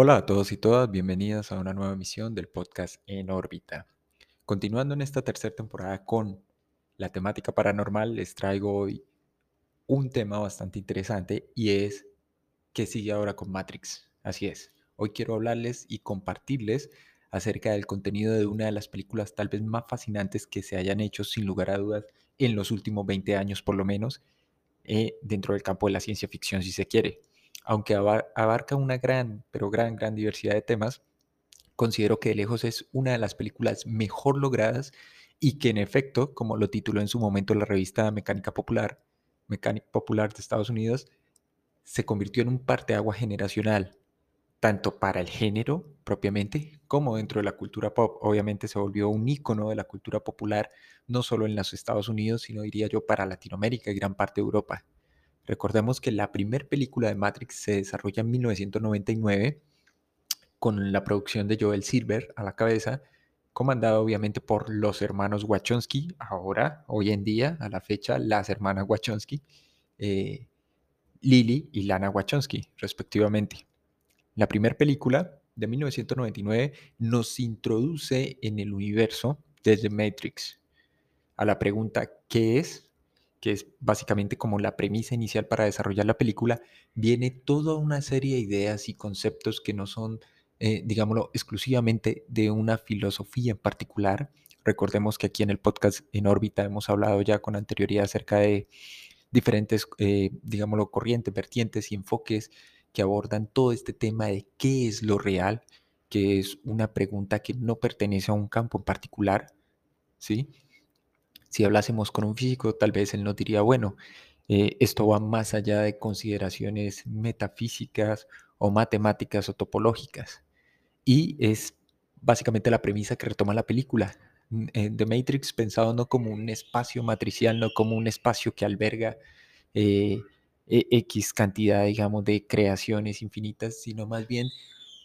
Hola a todos y todas, bienvenidas a una nueva emisión del podcast En órbita. Continuando en esta tercera temporada con la temática paranormal, les traigo hoy un tema bastante interesante y es qué sigue ahora con Matrix. Así es, hoy quiero hablarles y compartirles acerca del contenido de una de las películas tal vez más fascinantes que se hayan hecho sin lugar a dudas en los últimos 20 años por lo menos, eh, dentro del campo de la ciencia ficción si se quiere aunque abarca una gran, pero gran, gran diversidad de temas, considero que de lejos es una de las películas mejor logradas y que en efecto, como lo tituló en su momento la revista Mecánica Popular, Mecánica Popular de Estados Unidos, se convirtió en un parteagua generacional, tanto para el género propiamente como dentro de la cultura pop. Obviamente se volvió un icono de la cultura popular, no solo en los Estados Unidos, sino diría yo para Latinoamérica y gran parte de Europa. Recordemos que la primera película de Matrix se desarrolla en 1999 con la producción de Joel Silver a la cabeza, comandada obviamente por los hermanos Wachowski, ahora, hoy en día, a la fecha, las hermanas Wachowski, eh, Lily y Lana Wachowski, respectivamente. La primera película de 1999 nos introduce en el universo desde Matrix. A la pregunta ¿qué es? Que es básicamente como la premisa inicial para desarrollar la película, viene toda una serie de ideas y conceptos que no son, eh, digámoslo, exclusivamente de una filosofía en particular. Recordemos que aquí en el podcast En órbita hemos hablado ya con anterioridad acerca de diferentes, eh, digámoslo, corrientes, vertientes y enfoques que abordan todo este tema de qué es lo real, que es una pregunta que no pertenece a un campo en particular, ¿sí? Si hablásemos con un físico, tal vez él nos diría, bueno, eh, esto va más allá de consideraciones metafísicas o matemáticas o topológicas. Y es básicamente la premisa que retoma la película. Eh, The Matrix pensado no como un espacio matricial, no como un espacio que alberga eh, e, X cantidad, digamos, de creaciones infinitas, sino más bien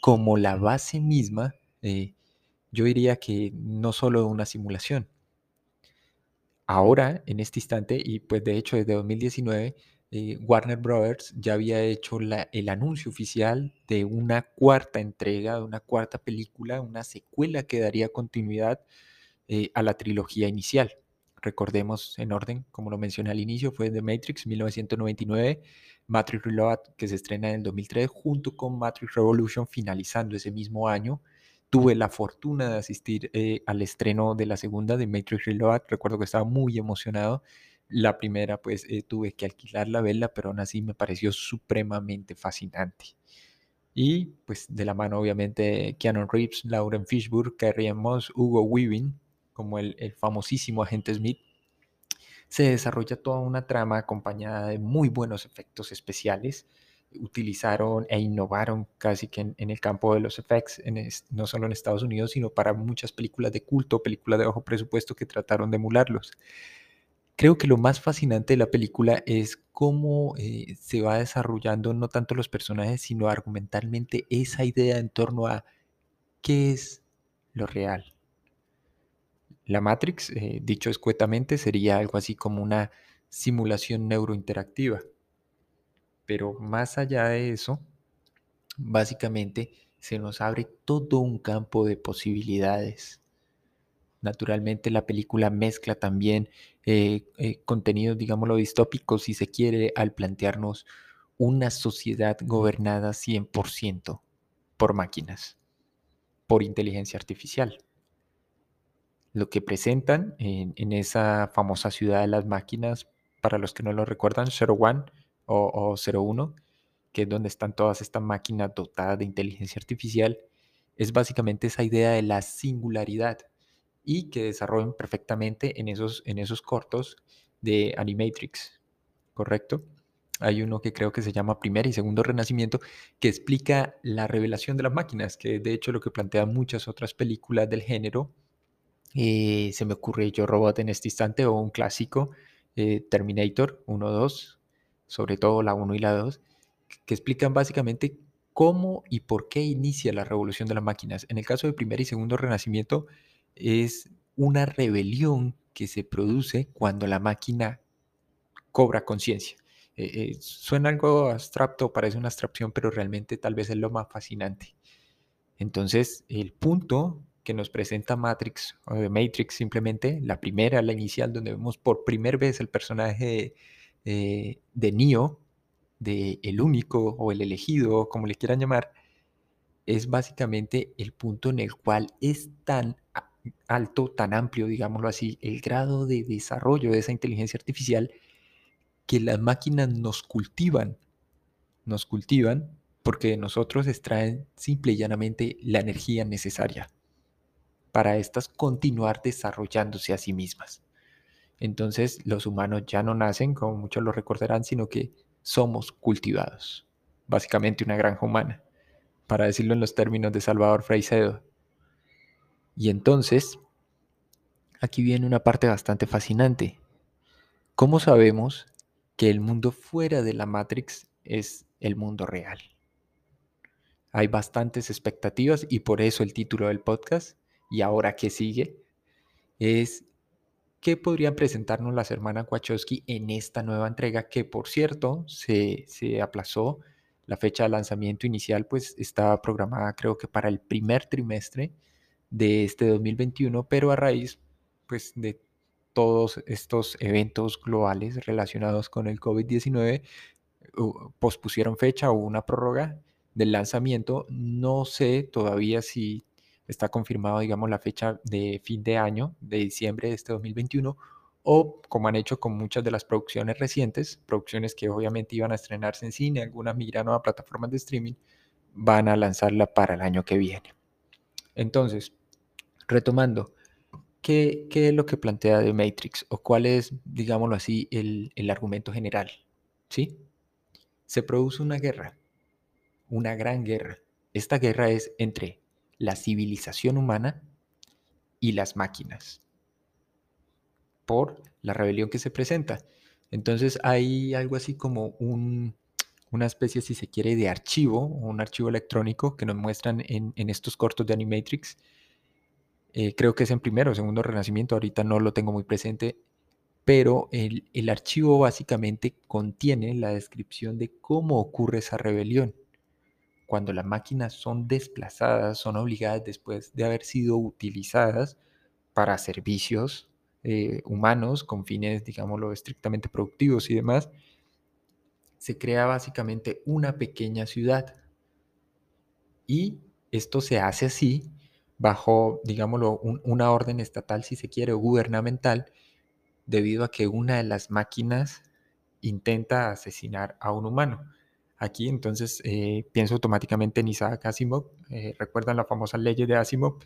como la base misma, yo diría que no solo una simulación, ahora, en este instante, y pues de hecho desde 2019, eh, Warner Brothers ya había hecho el anuncio oficial de una cuarta entrega, de una cuarta película, una secuela que daría continuidad eh, a la trilogía inicial. Recordemos en orden, como lo mencioné al inicio, fue The Matrix 1999, Matrix Reload que se estrena en el 2003, junto con Matrix Revolution finalizando ese mismo año tuve la fortuna de asistir eh, al estreno de la segunda de Matrix Reload. Recuerdo que estaba muy emocionado. La primera, pues eh, tuve que alquilar la vela, pero aún así me pareció supremamente fascinante. Y pues de la mano, obviamente, Keanu Reeves, Lauren Fishburne, Carrie Moss, Hugo Weaving, como el, el famosísimo agente Smith, se desarrolla toda una trama acompañada de muy buenos efectos especiales utilizaron e innovaron casi que en, el campo de los effects, no solo en Estados Unidos, sino para muchas películas de culto, películas de bajo presupuesto que trataron de emularlos. Creo que lo más fascinante de la película es cómo eh, se va desarrollando no tanto los personajes, sino argumentalmente esa idea en torno a qué es lo real. La Matrix, eh, dicho escuetamente, sería algo así como una simulación neurointeractiva pero más allá de eso, básicamente se nos abre todo un campo de posibilidades. Naturalmente la película mezcla también eh, eh, contenidos, digámoslo, distópicos, si se quiere, al plantearnos una sociedad gobernada 100% por máquinas, por inteligencia artificial. Lo que presentan en, en, esa famosa ciudad de las máquinas, para los que no lo recuerdan, Zero One, o, 01, que es donde están todas estas máquinas dotadas de inteligencia artificial, es básicamente esa idea de la singularidad y que desarrollan perfectamente en esos, en esos cortos de Animatrix, ¿correcto? Hay uno que creo que se llama Primer y Segundo Renacimiento, que explica la revelación de las máquinas, que de hecho lo que plantean muchas otras películas del género. Eh, se me ocurre Yo Robot en este instante o un clásico, eh, Terminator 1-2, sobre todo la 1 y la 2, que explican básicamente cómo y por qué inicia la revolución de las máquinas. En el caso del primer y segundo renacimiento es una rebelión que se produce cuando la máquina cobra conciencia. Eh, eh, suena algo abstracto, parece una abstracción, pero realmente tal vez es lo más fascinante. Entonces, el punto que nos presenta Matrix, o Matrix simplemente, la primera, la inicial, donde vemos por primera vez el personaje de Neo, de el único o el elegido, como le quieran llamar, es básicamente el punto en el cual es tan alto, tan amplio, digámoslo así, el grado de desarrollo de esa inteligencia artificial que las máquinas nos cultivan, nos cultivan porque nosotros extraen simple y llanamente la energía necesaria para estas continuar desarrollándose a sí mismas. Entonces los humanos ya no nacen, como muchos lo recordarán, sino que somos cultivados. Básicamente una granja humana, para decirlo en los términos de Salvador Freixedo. Y entonces, aquí viene una parte bastante fascinante. ¿Cómo sabemos que el mundo fuera de la Matrix es el mundo real? Hay bastantes expectativas y por eso el título del podcast, y ahora qué sigue, es qué podrían presentarnos las hermanas Wachowski en esta nueva entrega que por cierto se, se aplazó. La fecha de lanzamiento inicial pues estaba programada creo que para el primer trimestre de este 2021, pero a raíz pues de todos estos eventos globales relacionados con el COVID-19 pospusieron fecha o una prórroga del lanzamiento. No sé todavía si está confirmado, digamos, la fecha de fin de año, de diciembre de este 2021, o como han hecho con muchas de las producciones recientes, producciones que obviamente iban a estrenarse en cine, algunas migraron a plataformas de streaming, van a lanzarla para el año que viene. Entonces, retomando, ¿qué, qué es lo que plantea The Matrix? ¿O cuál es, digámoslo así, el, el argumento general? ¿Sí? Se produce una guerra, una gran guerra. Esta guerra es entre la civilización humana y las máquinas por la rebelión que se presenta. Entonces hay algo así como una especie, si se quiere, de archivo, un archivo electrónico que nos muestran en, estos cortos de Animatrix. Eh, creo que es en primero o segundo renacimiento, ahorita no lo tengo muy presente, pero el, el archivo básicamente contiene la descripción de cómo ocurre esa rebelión cuando las máquinas son desplazadas, son obligadas después de haber sido utilizadas para servicios eh, humanos con fines, digámoslo, estrictamente productivos y demás, se crea básicamente una pequeña ciudad. Y esto se hace así bajo, digámoslo, una orden estatal, si se quiere, o gubernamental, debido a que una de las máquinas intenta asesinar a un humano. Aquí entonces eh, pienso automáticamente en Isaac Asimov. Eh, ¿Recuerdan la famosa ley de Asimov?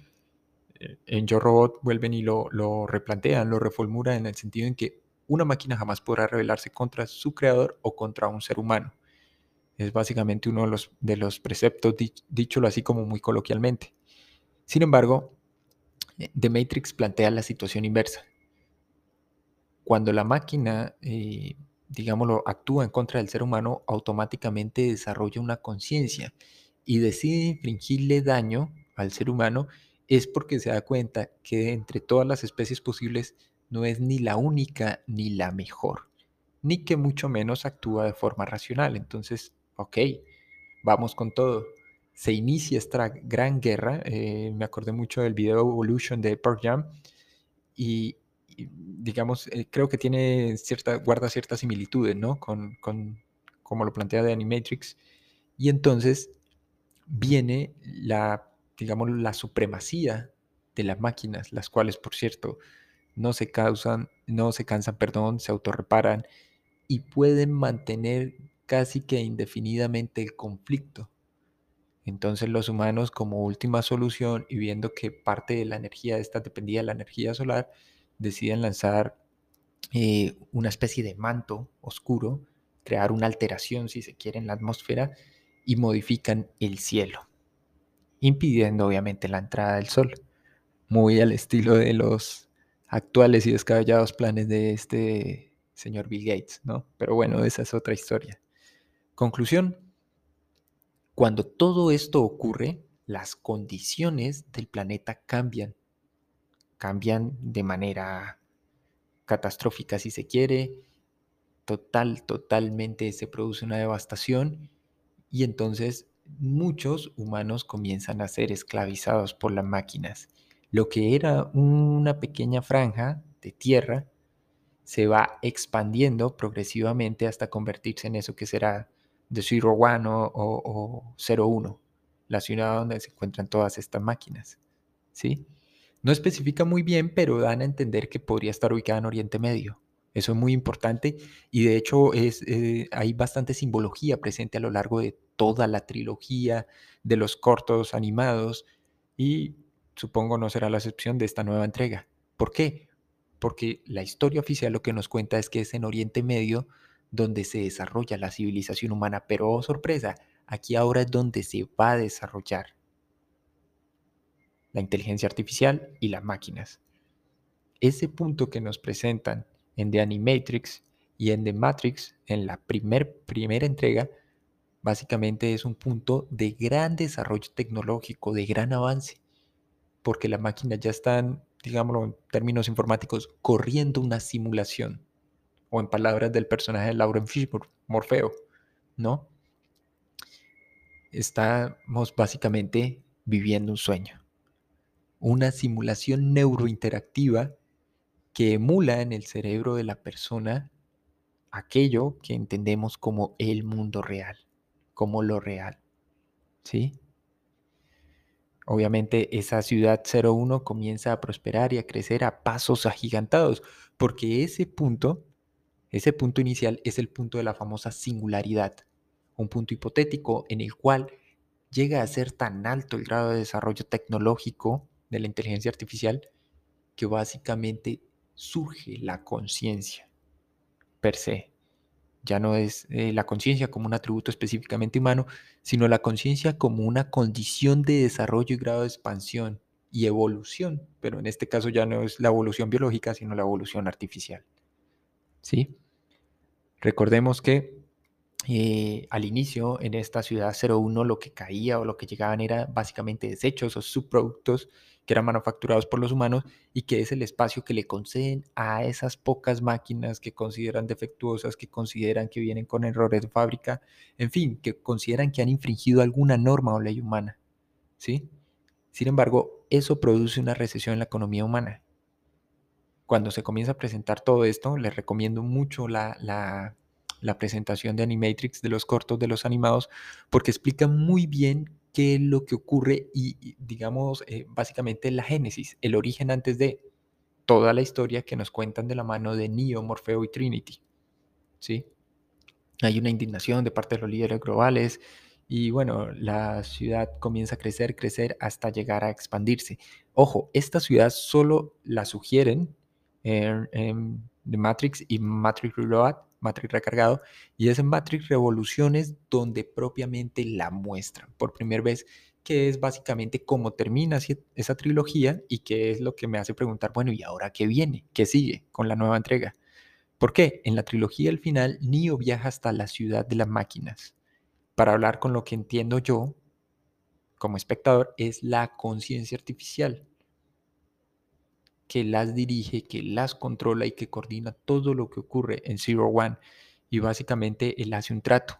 Eh, en Yo Robot vuelven y lo, lo replantean, lo reformulan en el sentido en que una máquina jamás podrá rebelarse contra su creador o contra un ser humano. Es básicamente uno de los, de los preceptos, dicho así como muy coloquialmente. Sin embargo, The Matrix plantea la situación inversa. Cuando la máquina digámoslo, actúa en contra del ser humano, automáticamente desarrolla una conciencia y decide infringirle daño al ser humano, es porque se da cuenta que entre todas las especies posibles no es ni la única ni la mejor, ni que mucho menos actúa de forma racional. Entonces, ok, vamos con todo. Se inicia esta gran guerra, eh, me acordé mucho del video Evolution de Pearl Jam, y, digamos, eh, creo que tiene cierta, guarda ciertas similitudes, ¿no? Con, con como lo plantea de Animatrix. Y entonces viene la, digamos, la supremacía de las máquinas, las cuales, por cierto, no se causan, no se cansan, perdón, se autorreparan y pueden mantener casi que indefinidamente el conflicto. Entonces los humanos como última solución y viendo que parte de la energía de esta dependía de la energía solar, deciden lanzar eh, una especie de manto oscuro, crear una alteración, si se quiere, en la atmósfera y modifican el cielo, impidiendo obviamente la entrada del sol, muy al estilo de los actuales y descabellados planes de este señor Bill Gates, ¿no? Pero bueno, esa es otra historia. Conclusión, cuando todo esto ocurre, las condiciones del planeta cambian cambian de manera catastrófica si se quiere, total, totalmente se produce una devastación y entonces muchos humanos comienzan a ser esclavizados por las máquinas. Lo que era una pequeña franja de tierra se va expandiendo progresivamente hasta convertirse en eso que será de Zero One o, o, Zero Uno, la ciudad donde se encuentran todas estas máquinas. ¿sí? No especifica muy bien, pero dan a entender que podría estar ubicada en Oriente Medio. Eso es muy importante y de hecho es, eh, hay bastante simbología presente a lo largo de toda la trilogía de los cortos animados y supongo no será la excepción de esta nueva entrega. ¿Por qué? Porque la historia oficial lo que nos cuenta es que es en Oriente Medio donde se desarrolla la civilización humana, pero oh sorpresa, aquí ahora es donde se va a desarrollar la inteligencia artificial y las máquinas. Ese punto que nos presentan en The Animatrix y en The Matrix, en la primer, primera entrega, básicamente es un punto de gran desarrollo tecnológico, de gran avance, porque las máquinas ya están, digámoslo en términos informáticos, corriendo una simulación, o en palabras del personaje de Lauren Fishburne, Morfeo, ¿no? Estamos básicamente viviendo un sueño, una simulación neurointeractiva que emula en el cerebro de la persona aquello que entendemos como el mundo real, como lo real. ¿Sí? Obviamente esa ciudad 01 comienza a prosperar y a crecer a pasos agigantados, porque ese punto, ese punto inicial es el punto de la famosa singularidad, un punto hipotético en el cual llega a ser tan alto el grado de desarrollo tecnológico de la inteligencia artificial que básicamente surge la conciencia per se. Ya no es eh, la conciencia como un atributo específicamente humano, sino la conciencia como una condición de desarrollo y grado de expansión y evolución, pero en este caso ya no es la evolución biológica, sino la evolución artificial. ¿Sí? Recordemos que eh, al inicio en esta ciudad 01 lo que caía o lo que llegaban era básicamente desechos o subproductos que eran manufacturados por los humanos y que es el espacio que le conceden a esas pocas máquinas que consideran defectuosas, que consideran que vienen con errores de fábrica, en fin, que consideran que han infringido alguna norma o ley humana. ¿sí? Sin embargo, eso produce una recesión en la economía humana. Cuando se comienza a presentar todo esto, les recomiendo mucho la, la, la presentación de Animatrix, de los cortos, de los animados, porque explica muy bien qué es lo que ocurre y, digamos, eh, básicamente la génesis, el origen antes de toda la historia que nos cuentan de la mano de Neo, Morfeo y Trinity. ¿Sí? Hay una indignación de parte de los líderes globales y bueno, la ciudad comienza a crecer, crecer hasta llegar a expandirse. Ojo, esta ciudad solo la sugieren en, The Matrix y Matrix Reload Matrix recargado, y es en Matrix Revoluciones donde propiamente la muestran por primera vez, que es básicamente cómo termina esa trilogía y que es lo que me hace preguntar, bueno, ¿y ahora qué viene? ¿Qué sigue con la nueva entrega? ¿Por qué? En la trilogía al final, Neo viaja hasta la ciudad de las máquinas para hablar con lo que entiendo yo como espectador es la conciencia artificial que las dirige, que las controla y que coordina todo lo que ocurre en Zero One. Y básicamente él hace un trato.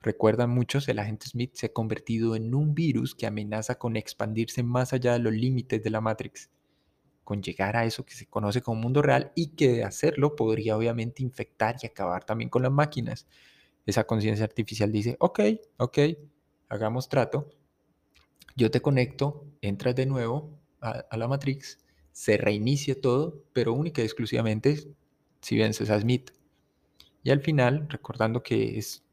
Recuerdan muchos, el agente Smith se ha convertido en un virus que amenaza con expandirse más allá de los límites de la Matrix, con llegar a eso que se conoce como mundo real y que de hacerlo podría obviamente infectar y acabar también con las máquinas. Esa conciencia artificial dice, ok, ok, hagamos trato, yo te conecto, entras de nuevo a, a la Matrix, se reinicie todo, pero única y exclusivamente si vences a Smith. Y al final, recordando que es,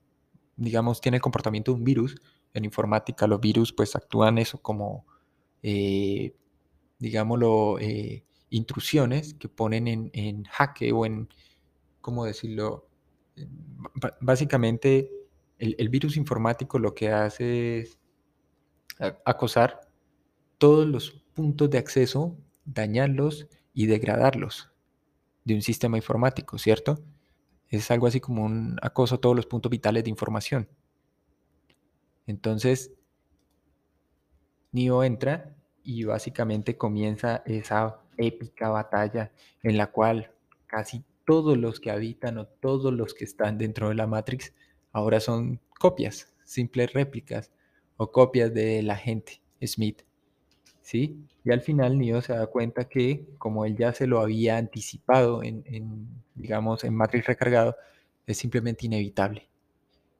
digamos, tiene el comportamiento de un virus, en informática los virus pues actúan eso como, eh, digámoslo, eh, intrusiones que ponen en, jaque o en, ¿cómo decirlo? básicamente, el, el virus informático lo que hace es acosar todos los puntos de acceso dañarlos y degradarlos de un sistema informático, ¿cierto? Es algo así como un acoso a todos los puntos vitales de información. Entonces, Neo entra y básicamente comienza esa épica batalla en la cual casi todos los que habitan o todos los que están dentro de la Matrix ahora son copias, simples réplicas, o copias de la gente Smith. ¿Sí? Y al final Neo se da cuenta que como él ya se lo había anticipado en, digamos, en Matrix recargado, es simplemente inevitable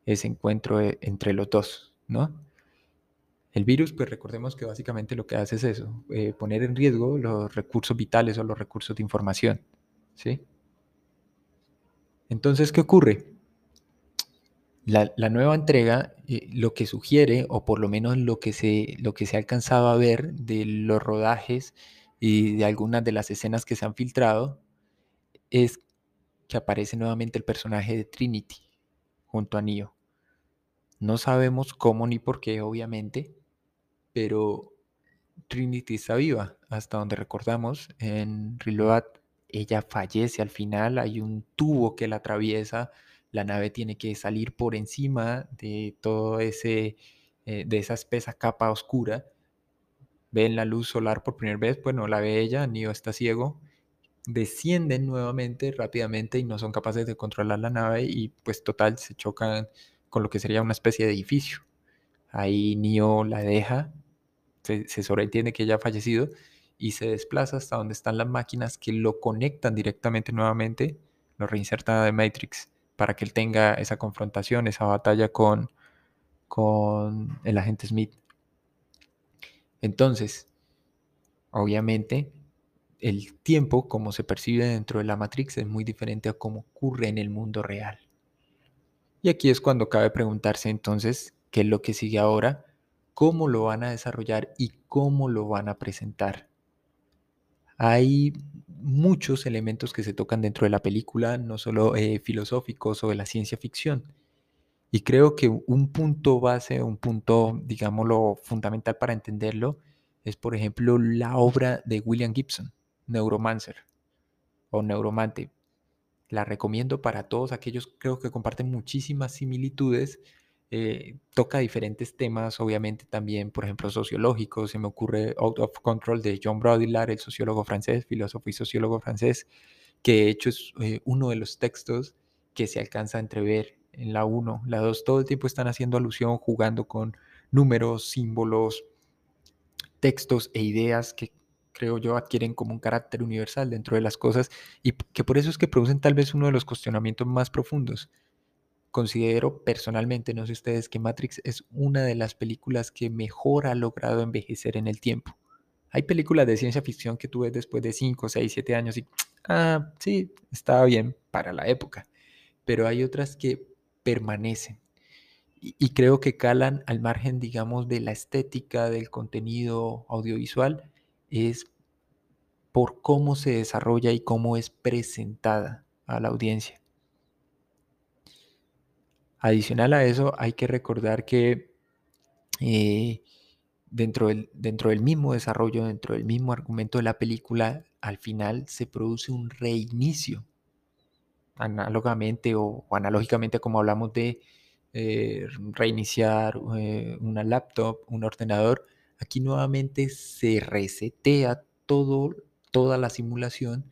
ese encuentro e, entre los dos, ¿no? El virus, pues recordemos que básicamente lo que hace es eso, eh, poner en riesgo los recursos vitales o los recursos de información, ¿sí? Entonces, ¿qué ocurre? La, nueva entrega eh, lo que sugiere, o por lo menos lo que, se, lo que se ha alcanzado a ver de los rodajes y de algunas de las escenas que se han filtrado, es que aparece nuevamente el personaje de Trinity junto a Neo. No sabemos cómo ni por qué, obviamente, pero Trinity está viva, hasta donde recordamos en Reload ella fallece al final, hay un tubo que la atraviesa, la nave tiene que salir por encima de todo ese, eh, de esa espesa capa oscura, ven la luz solar por primera vez, pues no la ve ella, Neo está ciego, descienden nuevamente rápidamente y no son capaces de controlar la nave y pues total se chocan con lo que sería una especie de edificio. Ahí Neo la deja, se, se sobreentiende que ella ha fallecido y se desplaza hasta donde están las máquinas que lo conectan directamente nuevamente, lo reinserta de Matrix para que él tenga esa confrontación, esa batalla con, con el agente Smith. Entonces, obviamente, el tiempo como se percibe dentro de la Matrix es muy diferente a cómo ocurre en el mundo real. Y aquí es cuando cabe preguntarse entonces qué es lo que sigue ahora, cómo lo van a desarrollar y cómo lo van a presentar hay muchos elementos que se tocan dentro de la película, no solo eh, filosóficos o de la ciencia ficción. Y creo que un punto base, un punto, digámoslo, fundamental para entenderlo, es, por ejemplo, la obra de William Gibson, Neuromancer o Neuromante. La recomiendo para todos aquellos, creo que comparten muchísimas similitudes eh, toca diferentes temas, obviamente también, por ejemplo, sociológicos. Se me ocurre Out of Control de John Baudrillard, el sociólogo francés, filósofo y sociólogo francés, que de hecho es eh, uno de los textos que se alcanza a entrever en la 1. La 2 todo el tiempo están haciendo alusión, jugando con números, símbolos, textos e ideas que creo yo adquieren como un carácter universal dentro de las cosas y que por eso es que producen tal vez uno de los cuestionamientos más profundos Considero personalmente, no sé ustedes, que Matrix es una de las películas que mejor ha logrado envejecer en el tiempo. Hay películas de ciencia ficción que tú ves después de 5, 6, 7 años y, ah, sí, estaba bien para la época. Pero hay otras que permanecen. Y, y creo que calan al margen, digamos, de la estética, del contenido audiovisual, es por cómo se desarrolla y cómo es presentada a la audiencia. Adicional a eso, hay que recordar que eh, dentro, del, dentro del mismo desarrollo, dentro del mismo argumento de la película, al final se produce un reinicio, análogamente o, analógicamente como hablamos de eh, reiniciar eh, una laptop, un ordenador, aquí nuevamente se resetea todo, toda la simulación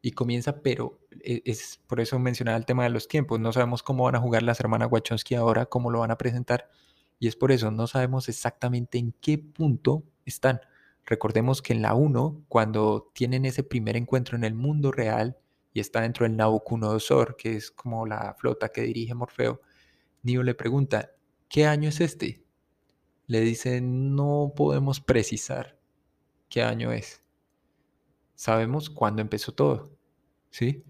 y comienza, pero es por eso mencionaba el tema de los tiempos. No sabemos cómo van a jugar las hermanas Wachowski ahora, cómo lo van a presentar. Y es por eso, no sabemos exactamente en qué punto están. Recordemos que en la 1, cuando tienen ese primer encuentro en el mundo real y está dentro del Nabucodonosor, que es como la flota que dirige Morfeo, Neo le pregunta, ¿qué año es este? Le dice, no podemos precisar qué año es. Sabemos cuándo empezó todo, ¿sí?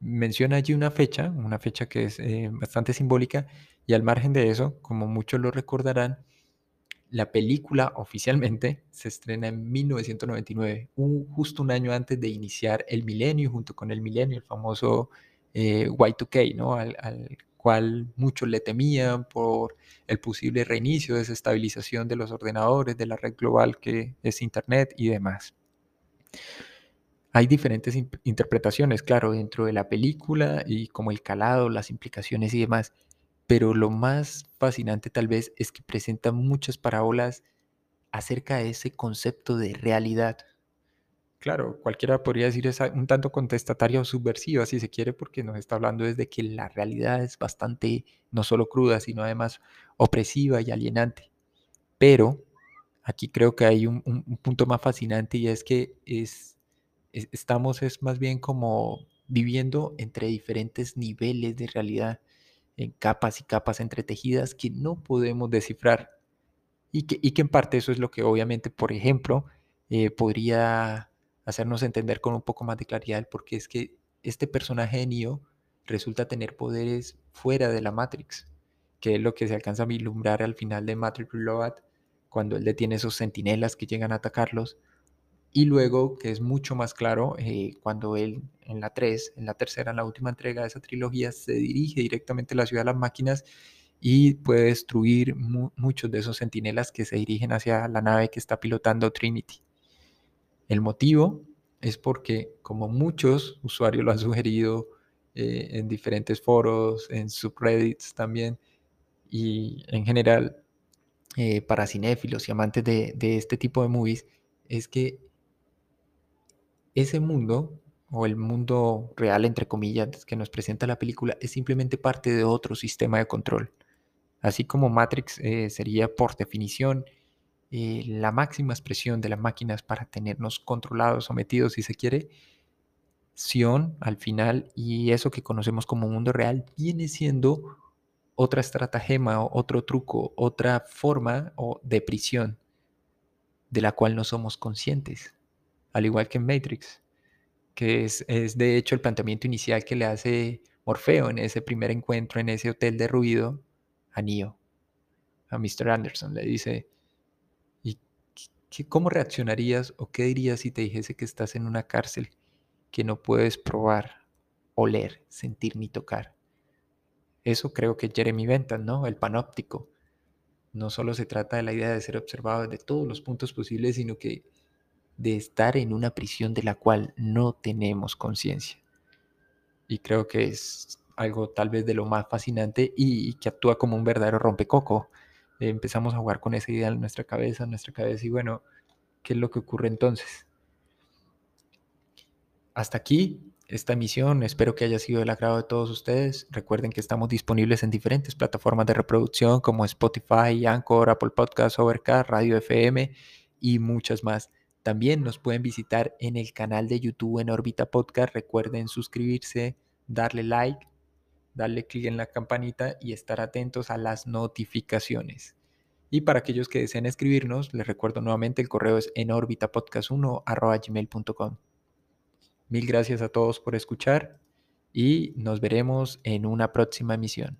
Menciona allí una fecha, una fecha que es eh, bastante simbólica, y al margen de eso, como muchos lo recordarán, la película oficialmente se estrena en 1999, justo un año antes de iniciar el milenio, junto con el milenio, el famoso eh, Y2K, ¿no? Al, al, cual muchos le temían por el posible reinicio, desestabilización de los ordenadores, de la red global que es Internet y demás. Hay diferentes interpretaciones, claro, dentro de la película y como el calado, las implicaciones y demás, pero lo más fascinante tal vez es que presenta muchas parábolas acerca de ese concepto de realidad. Claro, cualquiera podría decir es un tanto contestataria o subversiva si se quiere, porque nos está hablando desde que la realidad es bastante no solo cruda, sino además opresiva y alienante. Pero aquí creo que hay un, punto más fascinante y es que es, estamos es más bien como viviendo entre diferentes niveles de realidad, en capas y capas entretejidas que no podemos descifrar. Y que, y que en parte eso es lo que obviamente, por ejemplo, eh, podría hacernos entender con un poco más de claridad porque es que este personaje de Neo resulta tener poderes fuera de la Matrix, que es lo que se alcanza a vislumbrar al final de Matrix Reloaded, cuando él detiene esos sentinelas que llegan a atacarlos, y luego, que es mucho más claro, eh, cuando él en la 3, en la tercera, en la última entrega de esa trilogía, se dirige directamente a la ciudad de las máquinas y puede destruir muchos de esos sentinelas que se dirigen hacia la nave que está pilotando Trinity. El motivo es porque, como muchos usuarios lo han sugerido eh, en diferentes foros, en subreddits también, y en general eh, para cinéfilos y amantes de, este tipo de movies, es que ese mundo, o el mundo real, entre comillas, que nos presenta la película, es simplemente parte de otro sistema de control. Así como Matrix eh, sería por definición eh, la máxima expresión de las máquinas para tenernos controlados, sometidos, si se quiere, Sion al final y eso que conocemos como mundo real viene siendo otra estratagema, otro truco, otra forma de prisión de la cual no somos conscientes, al igual que en Matrix, que es, es de hecho el planteamiento inicial que le hace Morfeo en ese primer encuentro en ese hotel de ruido a Neo, a Mr. Anderson, le dice, ¿Cómo reaccionarías o qué dirías si te dijese que estás en una cárcel que no puedes probar, oler, sentir ni tocar? Eso creo que Jeremy Bentham, ¿no? El panóptico. No solo se trata de la idea de ser observado desde todos los puntos posibles, sino que de estar en una prisión de la cual no tenemos conciencia. Y creo que es algo tal vez de lo más fascinante y, que actúa como un verdadero rompecoco empezamos a jugar con esa idea en nuestra cabeza, en nuestra cabeza y bueno, ¿qué es lo que ocurre entonces? Hasta aquí esta emisión, espero que haya sido del agrado de todos ustedes. Recuerden que estamos disponibles en diferentes plataformas de reproducción como Spotify, Anchor, Apple Podcasts, Overcast, Radio FM y muchas más. También nos pueden visitar en el canal de YouTube en Orbita Podcast. Recuerden suscribirse, darle like darle clic en la campanita y estar atentos a las notificaciones. Y para aquellos que deseen escribirnos, les recuerdo nuevamente el correo es en 1 gmail.com. Mil gracias a todos por escuchar y nos veremos en una próxima emisión.